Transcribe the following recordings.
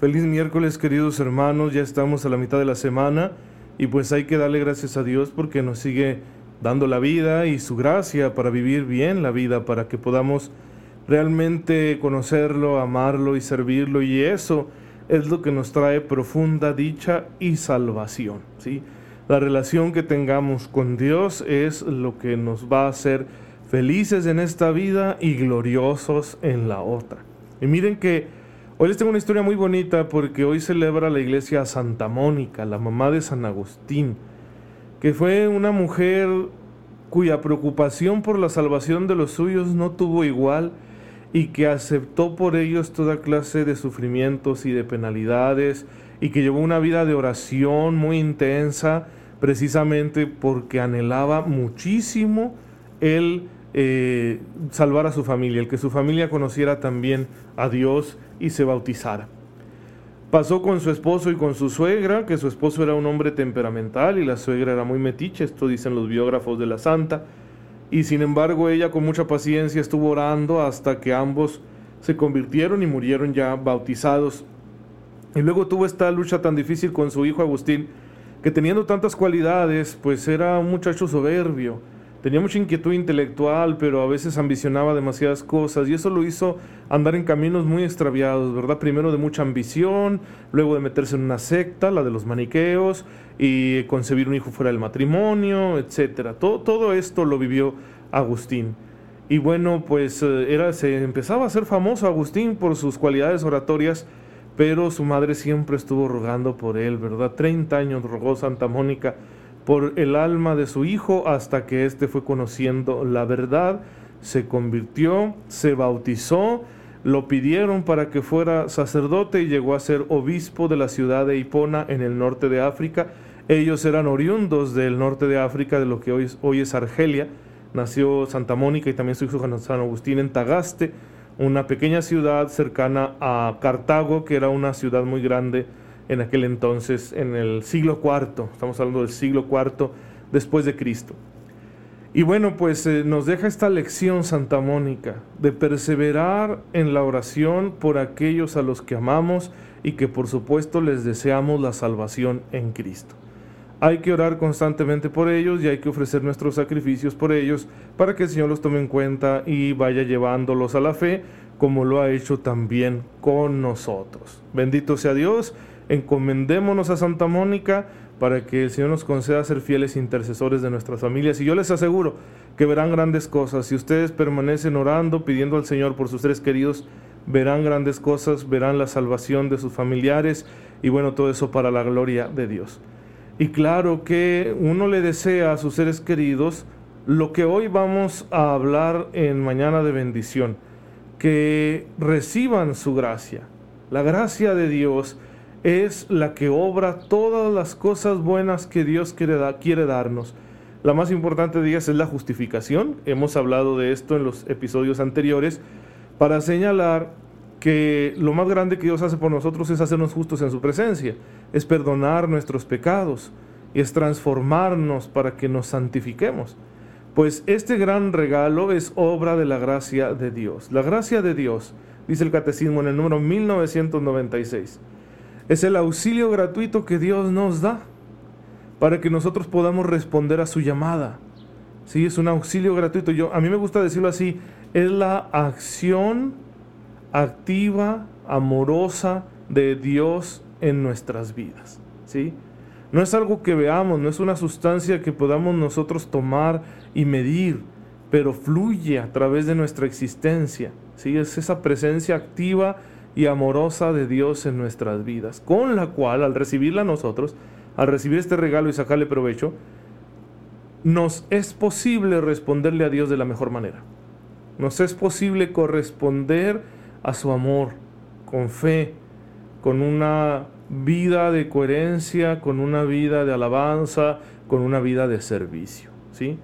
Feliz miércoles queridos hermanos, ya estamos a la mitad de la semana y pues hay que darle gracias a Dios porque nos sigue dando la vida y su gracia para vivir bien la vida, para que podamos realmente conocerlo, amarlo y servirlo y eso es lo que nos trae profunda dicha y salvación, ¿sí? La relación que tengamos con Dios es lo que nos va a hacer felices en esta vida y gloriosos en la otra. Y miren que Hoy les tengo una historia muy bonita porque hoy celebra la iglesia Santa Mónica, la mamá de San Agustín, que fue una mujer cuya preocupación por la salvación de los suyos no tuvo igual y que aceptó por ellos toda clase de sufrimientos y de penalidades y que llevó una vida de oración muy intensa precisamente porque anhelaba muchísimo el eh, salvar a su familia, el que su familia conociera también a Dios y se bautizara. Pasó con su esposo y con su suegra, que su esposo era un hombre temperamental y la suegra era muy metiche, esto dicen los biógrafos de la santa, y sin embargo ella con mucha paciencia estuvo orando hasta que ambos se convirtieron y murieron ya bautizados. Y luego tuvo esta lucha tan difícil con su hijo Agustín, que teniendo tantas cualidades, pues era un muchacho soberbio, Tenía mucha inquietud intelectual, pero a veces ambicionaba demasiadas cosas y eso lo hizo andar en caminos muy extraviados, ¿verdad? Primero de mucha ambición, luego de meterse en una secta, la de los maniqueos, y concebir un hijo fuera del matrimonio, etc. Todo, todo esto lo vivió Agustín. Y bueno, pues eh, era, se empezaba a ser famoso Agustín por sus cualidades oratorias, pero su madre siempre estuvo rogando por él, ¿verdad? 30 años rogó Santa Mónica por el alma de su hijo hasta que éste fue conociendo la verdad, se convirtió, se bautizó, lo pidieron para que fuera sacerdote y llegó a ser obispo de la ciudad de Hipona en el norte de África. Ellos eran oriundos del norte de África, de lo que hoy, hoy es Argelia. Nació Santa Mónica y también su hijo San Agustín en Tagaste, una pequeña ciudad cercana a Cartago, que era una ciudad muy grande en aquel entonces, en el siglo IV, estamos hablando del siglo IV después de Cristo. Y bueno, pues eh, nos deja esta lección Santa Mónica de perseverar en la oración por aquellos a los que amamos y que por supuesto les deseamos la salvación en Cristo. Hay que orar constantemente por ellos y hay que ofrecer nuestros sacrificios por ellos para que el Señor los tome en cuenta y vaya llevándolos a la fe como lo ha hecho también con nosotros. Bendito sea Dios encomendémonos a Santa Mónica para que el Señor nos conceda ser fieles intercesores de nuestras familias. Y yo les aseguro que verán grandes cosas. Si ustedes permanecen orando, pidiendo al Señor por sus seres queridos, verán grandes cosas, verán la salvación de sus familiares y bueno, todo eso para la gloria de Dios. Y claro que uno le desea a sus seres queridos lo que hoy vamos a hablar en Mañana de Bendición, que reciban su gracia. La gracia de Dios es la que obra todas las cosas buenas que Dios quiere, quiere darnos. La más importante de ellas es la justificación. Hemos hablado de esto en los episodios anteriores para señalar que lo más grande que Dios hace por nosotros es hacernos justos en su presencia, es perdonar nuestros pecados y es transformarnos para que nos santifiquemos. Pues este gran regalo es obra de la gracia de Dios. La gracia de Dios, dice el Catecismo en el número 1996 es el auxilio gratuito que Dios nos da para que nosotros podamos responder a su llamada. Sí, es un auxilio gratuito. Yo, a mí me gusta decirlo así, es la acción activa, amorosa de Dios en nuestras vidas. ¿sí? No es algo que veamos, no es una sustancia que podamos nosotros tomar y medir, pero fluye a través de nuestra existencia. ¿sí? Es esa presencia activa y amorosa de Dios en nuestras vidas, con la cual al recibirla nosotros, al recibir este regalo y sacarle provecho, nos es posible responderle a Dios de la mejor manera. Nos es posible corresponder a su amor con fe, con una vida de coherencia, con una vida de alabanza, con una vida de servicio, ¿sí?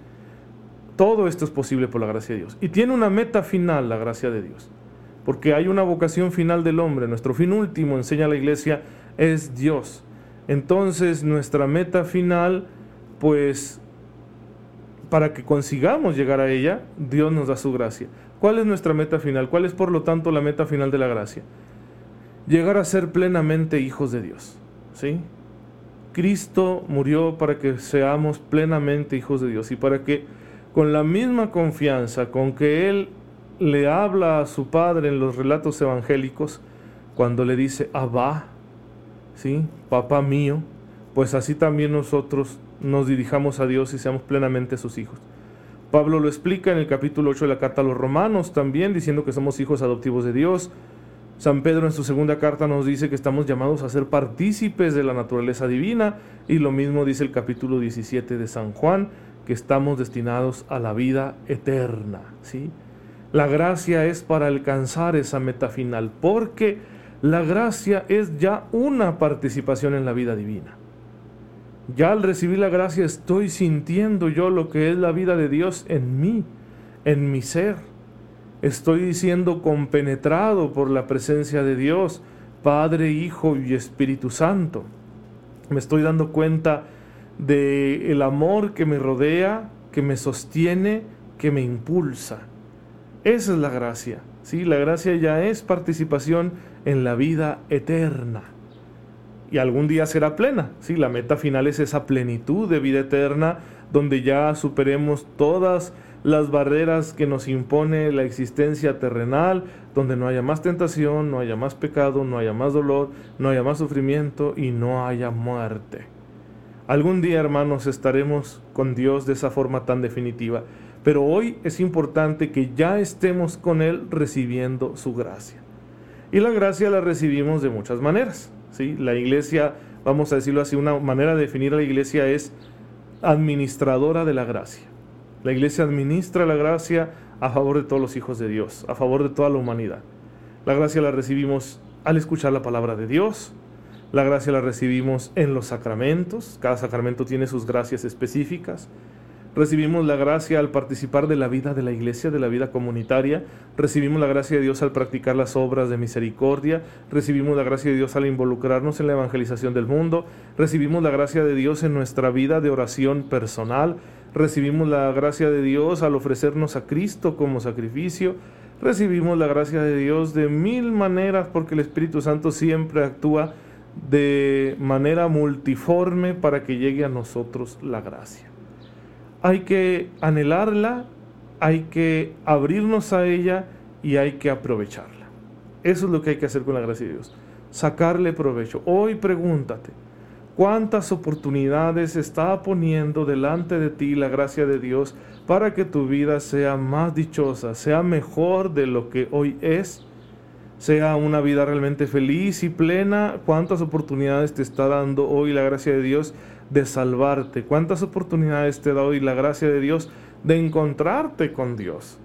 Todo esto es posible por la gracia de Dios. Y tiene una meta final la gracia de Dios. Porque hay una vocación final del hombre. Nuestro fin último, enseña la iglesia, es Dios. Entonces nuestra meta final, pues, para que consigamos llegar a ella, Dios nos da su gracia. ¿Cuál es nuestra meta final? ¿Cuál es, por lo tanto, la meta final de la gracia? Llegar a ser plenamente hijos de Dios. ¿Sí? Cristo murió para que seamos plenamente hijos de Dios y para que con la misma confianza con que Él le habla a su Padre en los relatos evangélicos, cuando le dice, Abba, ¿sí? Papá mío, pues así también nosotros nos dirijamos a Dios y seamos plenamente sus hijos. Pablo lo explica en el capítulo 8 de la carta a los romanos también, diciendo que somos hijos adoptivos de Dios. San Pedro en su segunda carta nos dice que estamos llamados a ser partícipes de la naturaleza divina y lo mismo dice el capítulo 17 de San Juan, que estamos destinados a la vida eterna, ¿sí? La gracia es para alcanzar esa meta final, porque la gracia es ya una participación en la vida divina. Ya al recibir la gracia estoy sintiendo yo lo que es la vida de Dios en mí, en mi ser. Estoy siendo compenetrado por la presencia de Dios, Padre, Hijo y Espíritu Santo. Me estoy dando cuenta de el amor que me rodea, que me sostiene, que me impulsa. Esa es la gracia. ¿sí? La gracia ya es participación en la vida eterna y algún día será plena. Sí, la meta final es esa plenitud de vida eterna donde ya superemos todas las barreras que nos impone la existencia terrenal, donde no haya más tentación, no haya más pecado, no haya más dolor, no haya más sufrimiento y no haya muerte. Algún día, hermanos, estaremos con Dios de esa forma tan definitiva, pero hoy es importante que ya estemos con Él recibiendo su gracia. Y la gracia la recibimos de muchas maneras. La iglesia, vamos a decirlo así, una manera de definir a la iglesia es administradora de la gracia. La iglesia administra la gracia a favor de todos los hijos de Dios, a favor de toda la humanidad. La gracia la recibimos al escuchar la palabra de Dios, la gracia la recibimos en los sacramentos, cada sacramento tiene sus gracias específicas, recibimos la gracia al participar de la vida de la iglesia, de la vida comunitaria, recibimos la gracia de Dios al practicar las obras de misericordia, recibimos la gracia de Dios al involucrarnos en la evangelización del mundo, recibimos la gracia de Dios en nuestra vida de oración personal, recibimos la gracia de Dios al ofrecernos a Cristo como sacrificio, recibimos la gracia de Dios de mil maneras porque el Espíritu Santo siempre actúa de manera multiforme para que llegue a nosotros la gracia hay que anhelarla, hay que abrirnos a ella y hay que aprovecharla. Eso es lo que hay que hacer con la gracia de Dios. Sacarle provecho. Hoy pregúntate, ¿cuántas oportunidades está poniendo delante de ti la gracia de Dios para que tu vida sea más dichosa, sea mejor de lo que hoy es? sea una vida realmente feliz y plena. ¿Cuántas oportunidades te está dando hoy la gracia de Dios de salvarte? ¿Cuántas oportunidades te da hoy la gracia de Dios de encontrarte con Dios?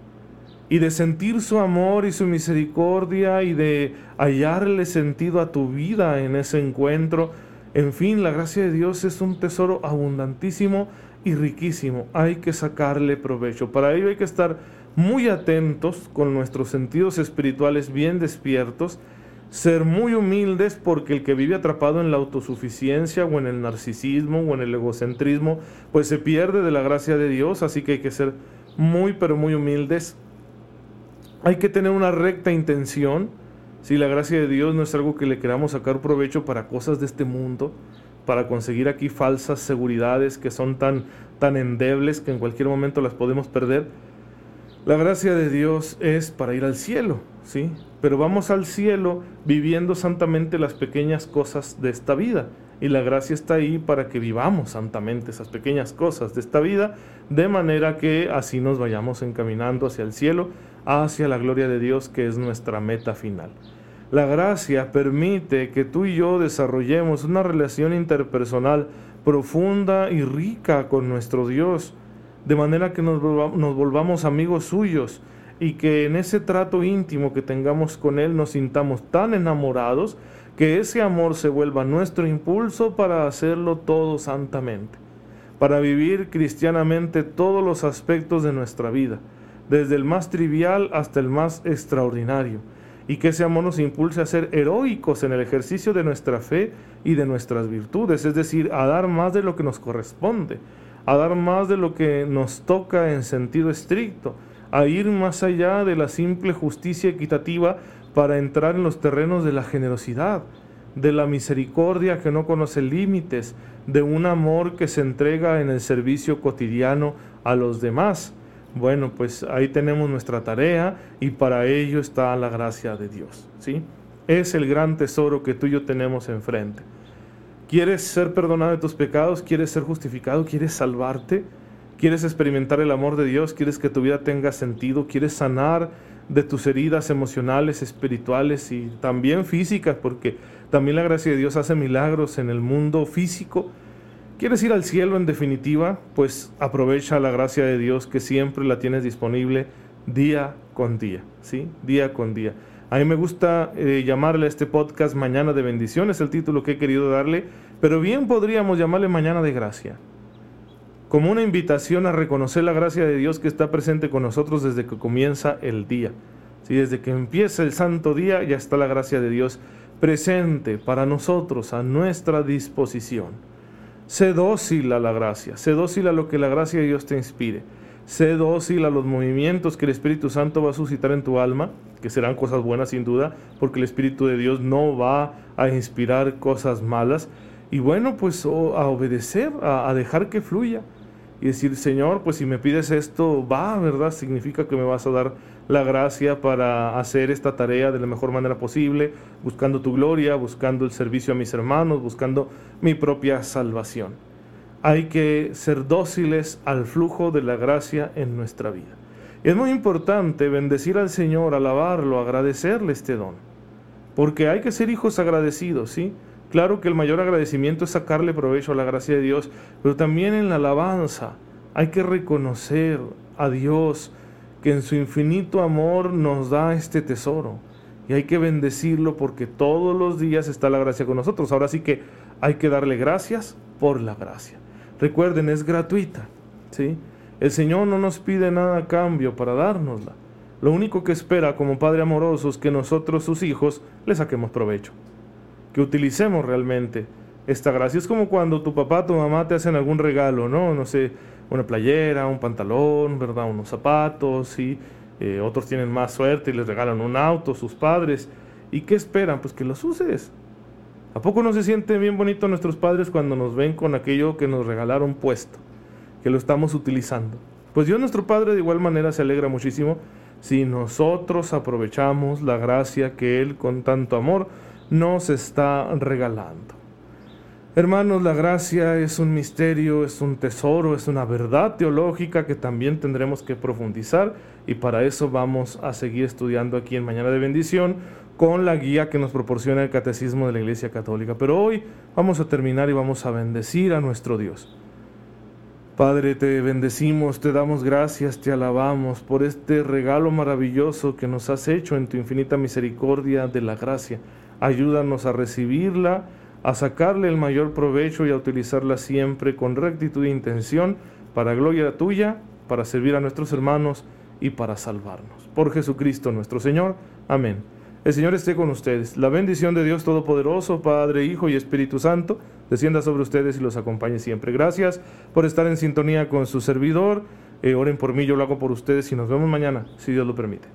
Y de sentir su amor y su misericordia y de hallarle sentido a tu vida en ese encuentro. En fin, la gracia de Dios es un tesoro abundantísimo y riquísimo. Hay que sacarle provecho. Para ello hay que estar muy atentos con nuestros sentidos espirituales bien despiertos ser muy humildes porque el que vive atrapado en la autosuficiencia o en el narcisismo o en el egocentrismo, pues se pierde de la gracia de Dios, así que hay que ser muy pero muy humildes. Hay que tener una recta intención. Si la gracia de Dios no es algo que le queramos sacar provecho para cosas de este mundo, para conseguir aquí falsas seguridades que son tan tan endebles que en cualquier momento las podemos perder, la gracia de Dios es para ir al cielo, ¿sí? Pero vamos al cielo viviendo santamente las pequeñas cosas de esta vida. Y la gracia está ahí para que vivamos santamente esas pequeñas cosas de esta vida, de manera que así nos vayamos encaminando hacia el cielo, hacia la gloria de Dios, que es nuestra meta final. La gracia permite que tú y yo desarrollemos una relación interpersonal profunda y rica con nuestro Dios de manera que nos volvamos, amigos suyos, y que en ese trato íntimo que tengamos con Él nos sintamos tan enamorados que ese amor se vuelva nuestro impulso para hacerlo todo santamente, para vivir cristianamente todos los aspectos de nuestra vida, desde el más trivial hasta el más extraordinario, y que ese amor nos impulse a ser heroicos en el ejercicio de nuestra fe y de nuestras virtudes, es decir, a dar más de lo que nos corresponde, a dar más de lo que nos toca en sentido estricto, a ir más allá de la simple justicia equitativa para entrar en los terrenos de la generosidad, de la misericordia que no conoce límites, de un amor que se entrega en el servicio cotidiano a los demás. Bueno, pues ahí tenemos nuestra tarea y para ello está la gracia de Dios, ¿sí? Es el gran tesoro que tú y yo tenemos enfrente. ¿Quieres ser perdonado de tus pecados? ¿Quieres ser justificado? ¿Quieres salvarte? ¿Quieres experimentar el amor de Dios? ¿Quieres que tu vida tenga sentido? ¿Quieres sanar de tus heridas emocionales, espirituales y también físicas? Porque también la gracia de Dios hace milagros en el mundo físico. ¿Quieres ir al cielo en definitiva? Pues aprovecha la gracia de Dios que siempre la tienes disponible día con día, ¿sí? Día con día. A mí me gusta eh, llamarle a este podcast Mañana de Bendición, es el título que he querido darle, pero bien podríamos llamarle Mañana de Gracia, como una invitación a reconocer la gracia de Dios que está presente con nosotros desde que comienza el día. ¿sí? Desde que empieza el santo día ya está la gracia de Dios presente para nosotros, a nuestra disposición. Sé dócil a la gracia, sé dócil a lo que la gracia de Dios te inspire, sé dócil a los movimientos que el Espíritu Santo va a suscitar en tu alma, que serán cosas buenas sin duda, porque el Espíritu de Dios no va a inspirar cosas malas. Y bueno, pues a obedecer, a, a dejar que fluya y decir, Señor, pues si me pides esto, va, ¿verdad? Significa que me vas a dar la gracia para hacer esta tarea de la mejor manera posible, buscando tu gloria, buscando el servicio a mis hermanos, buscando mi propia salvación. Hay que ser dóciles al flujo de la gracia en nuestra vida. Es muy importante bendecir al Señor, alabarlo, agradecerle este don, porque hay que ser hijos agradecidos, ¿sí? Claro que el mayor agradecimiento es sacarle provecho a la gracia de Dios, pero también en la alabanza hay que reconocer a Dios que en su infinito amor nos da este tesoro y hay que bendecirlo porque todos los días está la gracia con nosotros. Ahora sí que hay que darle gracias por la gracia. Recuerden, es gratuita, ¿sí? El Señor no nos pide nada a cambio para dárnosla. Lo único que espera como Padre amoroso es que nosotros, sus hijos, le saquemos provecho que utilicemos realmente esta gracia. Es como cuando tu papá, tu mamá te hacen algún regalo, ¿no? No sé, una playera, un pantalón, ¿verdad? Unos zapatos, y eh, otros tienen más suerte y les regalan un auto, sus padres. ¿Y qué esperan? Pues que los uses. ¿A poco no se sienten bien bonito nuestros padres cuando nos ven con aquello que nos regalaron puesto, que lo estamos utilizando? Pues Dios nuestro Padre de igual manera se alegra muchísimo si nosotros aprovechamos la gracia que Él con tanto amor nos está regalando. Hermanos, la gracia es un misterio, es un tesoro, es una verdad teológica que también tendremos que profundizar y para eso vamos a seguir estudiando aquí en Mañana de Bendición con la guía que nos proporciona el Catecismo de la Iglesia Católica. Pero hoy vamos a terminar y vamos a bendecir a nuestro Dios. Padre, te bendecimos, te damos gracias, te alabamos por este regalo maravilloso que nos has hecho en tu infinita misericordia de la gracia. Ayúdanos a recibirla, a sacarle el mayor provecho y a utilizarla siempre con rectitud e intención para gloria tuya, para servir a nuestros hermanos y para salvarnos. Por Jesucristo nuestro Señor. Amén. El Señor esté con ustedes. La bendición de Dios Todopoderoso, Padre, Hijo y Espíritu Santo, descienda sobre ustedes y los acompañe siempre. Gracias por estar en sintonía con su servidor. Eh, oren por mí, yo lo hago por ustedes y nos vemos mañana, si Dios lo permite.